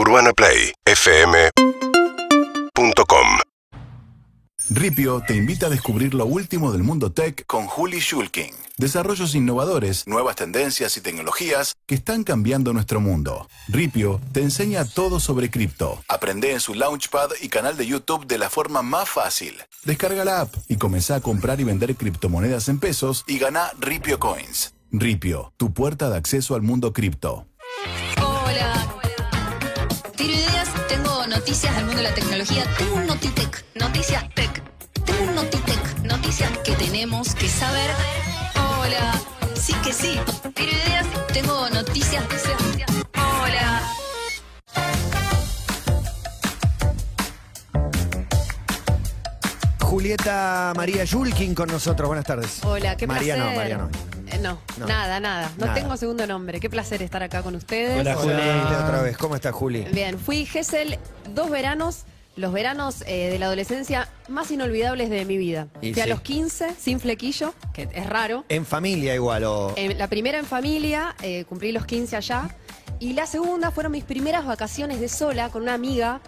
UrbanaPlayFM.com Ripio te invita a descubrir lo último del mundo tech con Juli Schulking. Desarrollos innovadores, nuevas tendencias y tecnologías que están cambiando nuestro mundo. Ripio te enseña todo sobre cripto. Aprende en su Launchpad y canal de YouTube de la forma más fácil. Descarga la app y comenzá a comprar y vender criptomonedas en pesos y gana Ripio Coins. Ripio, tu puerta de acceso al mundo cripto. Noticias del mundo de la tecnología. Tengo un Notitec, noticias tech. Tengo un Notitec, noticias que tenemos que saber. Hola. Sí que sí. Tiro ideas, tengo noticias. Hola. Julieta María Yulkin con nosotros. Buenas tardes. Hola, qué María placer. no, María no. No, No. nada, nada. No Nada. tengo segundo nombre. Qué placer estar acá con ustedes. Hola, Juli. Hola, otra vez. ¿Cómo estás, Juli? Bien, fui Gessel dos veranos, los veranos eh, de la adolescencia más inolvidables de mi vida. Y fui a los 15, sin flequillo, que es raro. En familia igual o... En- la primera en familia, eh, cumplí los 15 allá. Y la segunda fueron mis primeras vacaciones de sola con una amiga,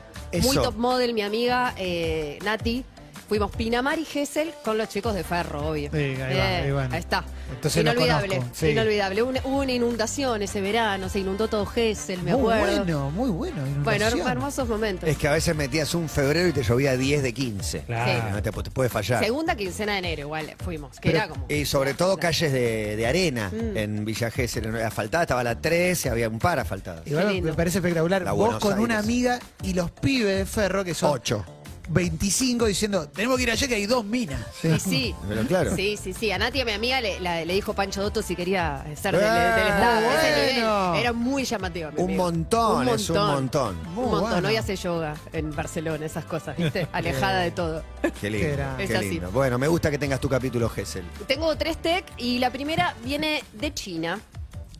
muy top model, mi amiga eh, Nati. Fuimos Pinamar y Gessel con los chicos de Ferro, obvio. Sí, ahí va, ahí van. ahí está. Entonces inolvidable, sí. inolvidable. Una- Hubo una inundación ese verano, se inundó todo Gessel, me muy acuerdo. bueno, muy bueno. Bueno, inundación. hermosos momentos. Es que a veces metías un febrero y te llovía 10 de 15. Claro. No te, te puede fallar. Segunda quincena de enero, igual fuimos. Que Pero- era como. y sobre todo calles de, de arena Mm. en Villa Gesell. En asfaltada estaba la 13, había un par asfaltadas. Lindo. me parece espectacular. La Vos Buenos con una amiga y los pibes de Ferro, que son 8. 25, diciendo, tenemos que ir allá que hay dos minas. Sí. Pero claro. Sí, sí, sí. A Nati, a mi amiga, le, la- le dijo Pancho Dotto si quería ser del, Ah, del staff. Ese bueno. nivel. Era muy llamativo. mi Un montón, es un montón. Muy Un montón. bueno. Hoy hace yoga en Barcelona, esas cosas, ¿viste? Alejada de todo. Qué lindo. Qué así. lindo. Bueno, me gusta que tengas tu capítulo Gesell. Tengo tres tech y la primera viene de China.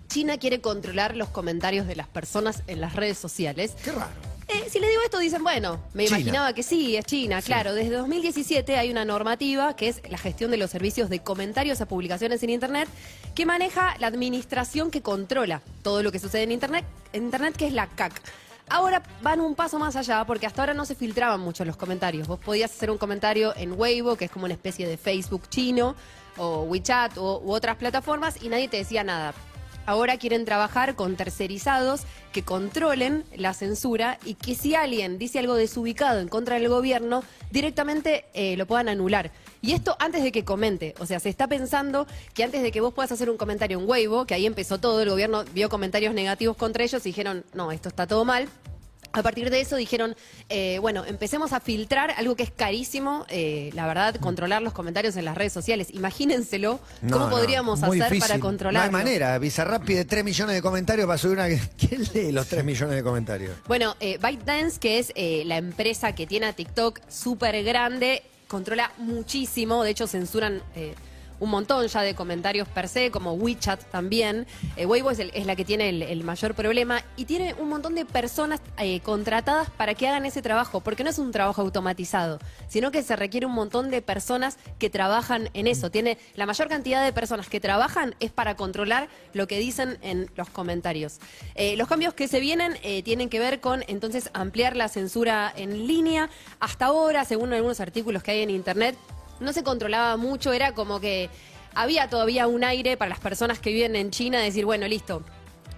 China quiere controlar los comentarios de las personas en las redes sociales. Qué raro. Si le digo esto, dicen, bueno, me China. imaginaba que sí, es China, claro. Desde 2017 hay una normativa que es la gestión de los servicios de comentarios a publicaciones en Internet que maneja la administración que controla todo lo que sucede en Internet, en Internet que es la CAC. Ahora van un paso más allá porque hasta ahora no se filtraban mucho los comentarios. Vos podías hacer un comentario en Weibo, que es como una especie de Facebook chino, o WeChat o, u otras plataformas y nadie te decía nada. Ahora quieren trabajar con tercerizados que controlen la censura y que si alguien dice algo desubicado en contra del gobierno, directamente eh, lo puedan anular. Y esto antes de que comente. O sea, se está pensando que antes de que vos puedas hacer un comentario en Weibo, que ahí empezó todo, el gobierno vio comentarios negativos contra ellos y dijeron, no, esto está todo mal. A partir de eso dijeron, eh, bueno, empecemos a filtrar algo que es carísimo, eh, la verdad, controlar los comentarios en las redes sociales. Imagínenselo, No, ¿cómo no, podríamos hacer difícil. para No controlarlo? hay manera. Bizarrap pide 3 millones de comentarios para subir una. ¿Quién lee los 3 millones de comentarios? Bueno, eh, ByteDance, que es eh, la empresa que tiene a TikTok súper grande, controla muchísimo, de hecho censuran un montón ya de comentarios per se, como WeChat también. Eh, Weibo es, es la que tiene el, el mayor problema y tiene un montón de personas eh, contratadas para que hagan ese trabajo, porque no es un trabajo automatizado, sino que se requiere un montón de personas que trabajan en eso. Tiene la mayor cantidad de personas que trabajan es para controlar lo que dicen en los comentarios. Eh, los cambios que se vienen eh, tienen que ver con entonces ampliar la censura en línea. Hasta ahora, según algunos artículos que hay en internet, no se controlaba mucho, era como que había todavía un aire para las personas que viven en China, decir, bueno, listo,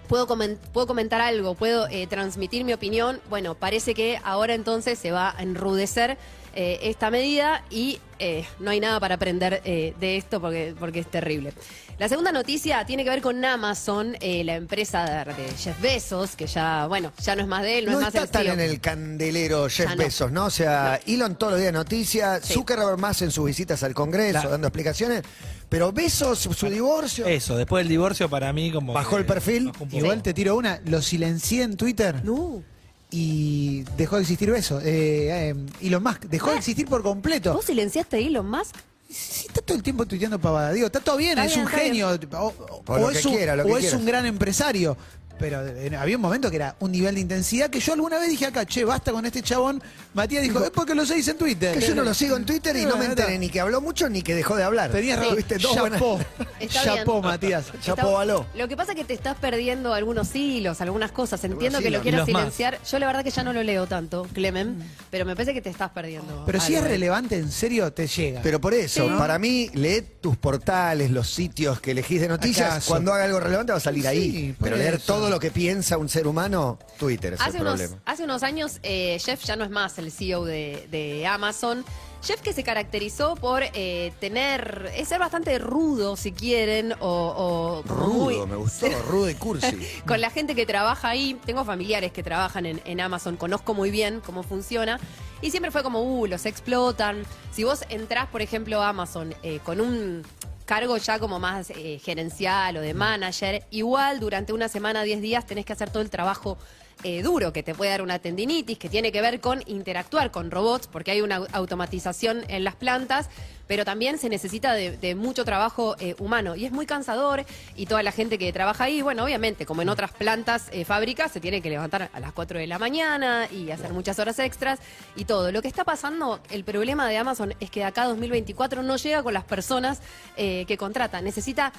puedo, puedo comentar algo, puedo eh, transmitir mi opinión. Bueno, parece que ahora entonces se va a enrudecer eh, esta medida y eh, no hay nada para aprender eh, de esto porque, porque es terrible. La segunda noticia tiene que ver con Amazon, eh, la empresa de, de Jeff Bezos, que ya, bueno, ya no es más de él, no, No, es más está el tan en el candelero Jeff Ya no. Bezos, ¿no? O sea, Elon todos los días noticias, Sí. Zuckerberg más en sus visitas al Congreso, La- dando explicaciones, pero Bezos, su divorcio, Eso, después del divorcio para mí como... Bajó que el perfil. bajó. Igual te tiro una, lo silencié en Twitter No. Y dejó de existir eso. Eh, eh, Elon Musk dejó de existir por completo. ¿Vos silenciaste a Elon Musk? Si está todo el tiempo tuiteando pavada, digo, está todo bien, Está es bien, un bien. genio, o, o- O o lo es, un, quiera, o es un gran empresario, pero eh, había un momento que era un nivel de intensidad que yo alguna vez dije acá, che, basta con este chabón. Matías dijo, es porque lo seguís en Twitter. Que yo no lo sigo en Twitter y no me Bueno, enteré ni que habló mucho ni que dejó de hablar. Tenías razón. Tuviste dos Chapó. Chapó. Matías. Chapó Baló. Lo que pasa es que te estás perdiendo algunos hilos, algunas cosas. Entiendo que hilos. lo quieras más. silenciar. Yo la verdad que ya no lo leo tanto, Clemen, pero me parece que te estás perdiendo. Pero si es relevante, en serio, te llega. Pero por eso, Sí. para mí, lee tus portales, los sitios que elegís de noticias. ¿Acaso? Cuando haga algo relevante va a salir Sí, ahí. Pero leer eso. todo lo que piensa un ser humano, Twitter es Hace el unos, problema. hace unos años, eh, Jeff ya no es más el CEO de, de Amazon. Jeff que se caracterizó por eh, tener, eh, ser bastante rudo, si quieren, o, o como muy- Rudo, me gustó, rudo y cursi. con la gente que trabaja ahí. Tengo familiares que trabajan en, en Amazon, conozco muy bien cómo funciona. Y siempre fue como, uh, los explotan. Si vos entrás, por ejemplo, a Amazon eh, con un cargo ya como más eh, gerencial o de manager, igual durante una semana, 10 días, tenés que hacer todo el trabajo eh, duro que te puede dar una tendinitis, que tiene que ver con interactuar con robots, porque hay una automatización en las plantas, pero también se necesita de, mucho trabajo eh, humano. Y es muy cansador y toda la gente que trabaja ahí, bueno, obviamente, como en otras plantas, eh, fábricas, se tiene que levantar a las 4 de la mañana y hacer muchas horas extras y todo. Lo que está pasando, el problema de Amazon es que acá a 2024 no llega con las personas que contrata. Necesita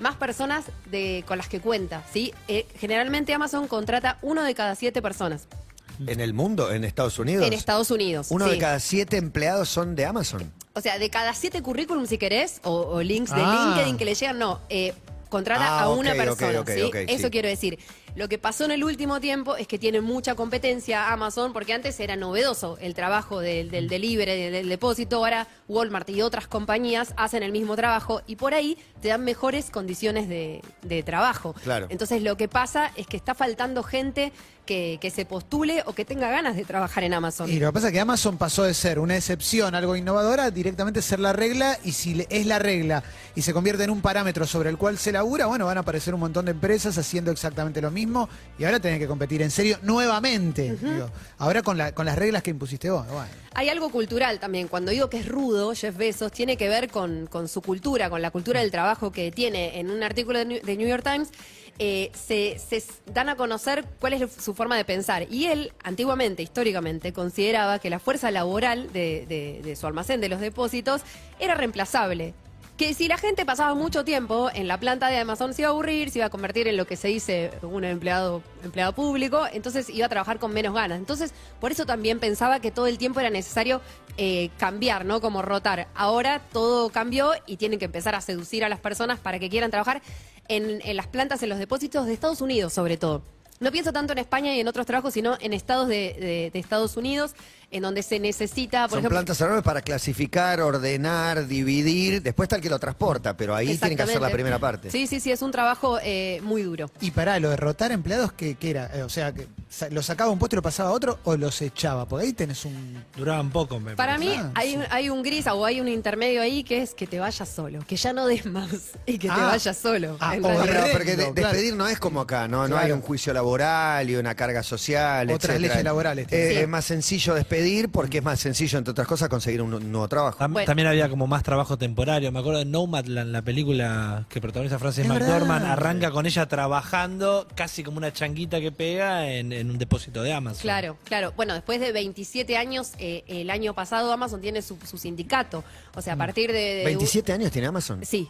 más personas de, con las que cuenta, ¿sí? Generalmente Amazon contrata uno de cada siete personas En el mundo, en Estados Unidos, en Estados Unidos. uno sí. de cada siete empleados son de Amazon. O sea, de cada siete currículums, si querés, o, o links de Ah. LinkedIn que le llegan, no. eh, contrata Ah, a ok, una persona. Eso sí. quiero decir. Lo que pasó en el último tiempo es que tiene mucha competencia Amazon, porque antes era novedoso el trabajo del, del delivery, del, del depósito. Ahora Walmart y otras compañías hacen el mismo trabajo y por ahí te dan mejores condiciones de, de trabajo. Claro. Entonces lo que pasa es que está faltando gente que, que se postule o que tenga ganas de trabajar en Amazon. Y lo que pasa es que Amazon pasó de ser una excepción, algo innovadora, directamente ser la regla, y si es la regla y se convierte en un parámetro sobre el cual se labura, bueno, van a aparecer un montón de empresas haciendo exactamente lo mismo, y ahora tienen que competir en serio nuevamente. digo. ahora con, la, con las reglas que impusiste vos. Bueno. Hay algo cultural también. Cuando digo que es rudo, Jeff Bezos, tiene que ver con, con su cultura, con la cultura del trabajo que tiene. En un artículo de New, de New York Times eh, se, dan a conocer cuál es su forma de pensar. Y él, antiguamente, históricamente, consideraba que la fuerza laboral de, de- de su almacén, de los depósitos, era reemplazable. Que si la gente pasaba mucho tiempo en la planta de Amazon se iba a aburrir, se iba a convertir en lo que se dice un empleado, empleado público, entonces iba a trabajar con menos ganas. Entonces, por eso también pensaba que todo el tiempo era necesario eh, cambiar, ¿no? Como rotar. Ahora todo cambió y tienen que empezar a seducir a las personas para que quieran trabajar en, las plantas, en los depósitos de Estados Unidos, sobre todo. No pienso tanto en España y en otros trabajos, sino en estados de Estados Unidos, en donde se necesita, por Son ejemplo, plantas enormes para clasificar, ordenar, dividir. Después está el que lo transporta, pero ahí tienen que hacer la primera parte. Sí, sí, sí, es un trabajo eh, muy duro. Y para lo de rotar empleados, ¿qué, qué era? Eh, o sea, que sa- ¿lo sacaba un puesto y lo pasaba a otro o los echaba? Porque ahí tenés un... Duraban poco, me Para parece. mí Ah, hay, sí. un, hay un gris o hay un intermedio ahí que es que te vayas solo, que ya no des más y que te Ah. vayas solo. Ah, en o No, realidad. pero porque de- Horrendo, claro. despedir no es como acá, ¿no? No Claro. hay un juicio laboral y una carga social, Otras etcétera. leyes laborales tiene. Eh, Sí. Es más sencillo despedir porque es más sencillo, entre otras cosas, conseguir un, un nuevo trabajo. Tam- Bueno. También había como más trabajo temporario. Me acuerdo de Nomadland, la película que protagoniza Frances Es McDormand. Arranca con ella trabajando casi como una changuita que pega en, en un depósito de Amazon. Claro, claro. Bueno, después de 27 años, eh, el año pasado Amazon tiene su, su sindicato. O sea, a partir de... de- 27 años tiene Amazon. Sí.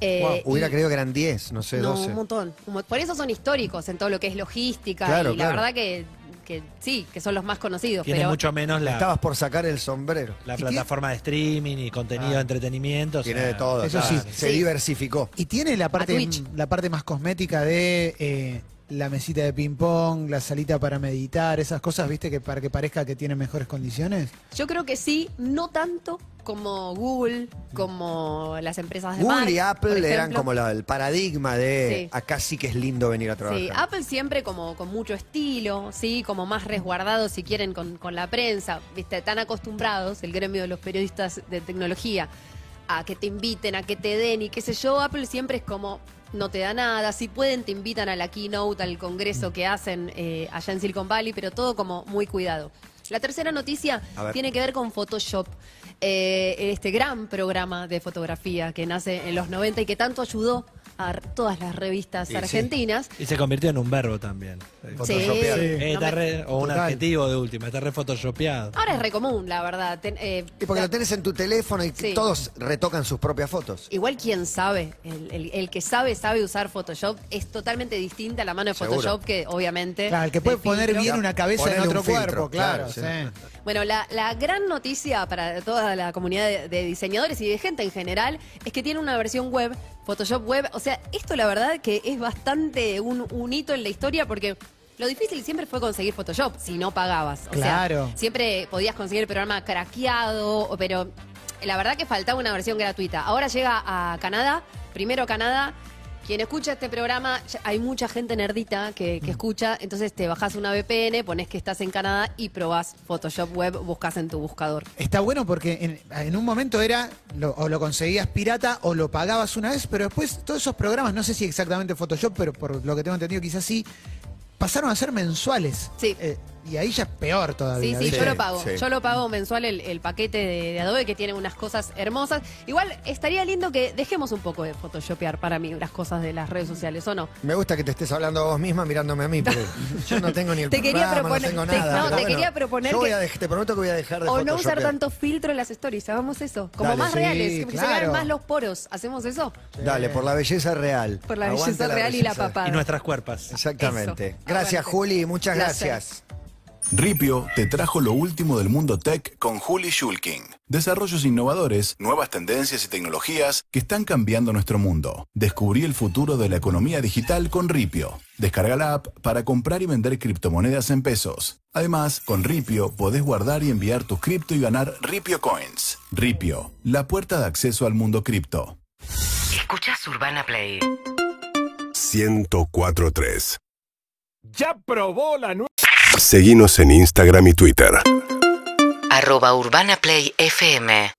Eh, Wow, hubiera y- creído que eran 10, no sé, No, 12. un montón. Por eso son históricos en todo lo que es logística. Claro, y la claro. verdad que, que sí, que son los más conocidos. Tiene pero mucho menos la, Estabas por sacar el sombrero. la ¿Y plataforma de streaming y contenido de entretenimiento. o Tiene sea, de todo. eso claro. sí. Se Sí. diversificó. Y tiene la parte, la parte más cosmética de eh, la mesita de ping-pong, la salita para meditar, esas cosas, ¿viste? que Para que parezca que tiene mejores condiciones. Yo creo que sí, no tanto como Google, como las empresas de Google y Mark, Apple eran como la- el paradigma de Sí. acá sí que es lindo venir a trabajar. Sí, Apple siempre como con mucho estilo, sí, como más resguardado si quieren con, con la prensa, viste, tan acostumbrados el gremio de los periodistas de tecnología a que te inviten, a que te den y qué sé yo, Apple siempre es como no te da nada, si pueden te invitan a la keynote, al congreso que hacen eh, allá en Silicon Valley, pero todo como muy cuidado. La tercera noticia tiene que ver con Photoshop, eh, este gran programa de fotografía que nace en los 90 y que tanto ayudó a todas las revistas argentinas. Y se convirtió en un verbo también. Photoshopear. Sí. Eh, está No me- re- o un Total. adjetivo de última, está re photoshopeado. Ahora es re común, la verdad. Ten- eh, Y porque lo tenés en tu teléfono y Sí. todos retocan sus propias fotos. Igual quien sabe, el, el- el que sabe, sabe usar Photoshop, es totalmente distinta a la mano de Seguro. Photoshop que obviamente... Claro, el que puede de poner filtro. bien una cabeza en Ponele otro un filtro, cuerpo, claro, claro. Sí. Bueno, la, la gran noticia para toda la comunidad de, de diseñadores y de gente en general es que tiene una versión web, Photoshop Web. O sea, esto la verdad que es bastante un, un hito en la historia porque lo difícil siempre fue conseguir Photoshop si no pagabas. O Claro. sea, siempre podías conseguir el programa craqueado, pero la verdad que faltaba una versión gratuita. Ahora llega a Canadá, primero Canadá. Quien escucha este programa, hay mucha gente nerdita que, que escucha, entonces te bajás una VPN, pones que estás en Canadá y probás Photoshop Web, buscas en tu buscador. Está bueno porque en, en un momento era lo- o lo conseguías pirata o lo pagabas una vez, pero después todos esos programas, no sé si exactamente Photoshop, pero por lo que tengo entendido quizás sí, pasaron a ser mensuales. Sí. Eh, y ahí ya es peor Sí, todavía. sí, ¿viste? yo lo pago. sí. Yo lo pago mensual el, el paquete de, de Adobe que tiene unas cosas hermosas. Igual estaría lindo que dejemos un poco de photoshopear para mí las cosas de las redes sociales, ¿o no? Me gusta que te estés hablando a vos misma mirándome a mí, porque yo no tengo ni el Te quería programa, proponer- no tengo te- nada. no, quería proponer yo voy que- a dej- te prometo que voy a dejar de O no usar tanto filtro en las stories, hagamos eso. Como Dale. más Sí, reales, que se vean más los poros. ¿Hacemos eso? Dale, por la belleza real. Por la Aguante belleza real y la papada. Y nuestras cuerpas. Exactamente. Eso. Gracias, Aguante. Juli, muchas Placer. gracias. Ripio te trajo lo último del mundo tech con Juli Schulking. Desarrollos innovadores, nuevas tendencias y tecnologías que están cambiando nuestro mundo. Descubrí el futuro de la economía digital con Ripio. Descarga la app para comprar y vender criptomonedas en pesos. Además, con Ripio podés guardar y enviar tus cripto y ganar Ripio Coins. Ripio, la puerta de acceso al mundo cripto. Escuchas Urbana Play 1043. Ya probó la nueva. Seguimos en Instagram y Twitter. arroba Urbana Play FM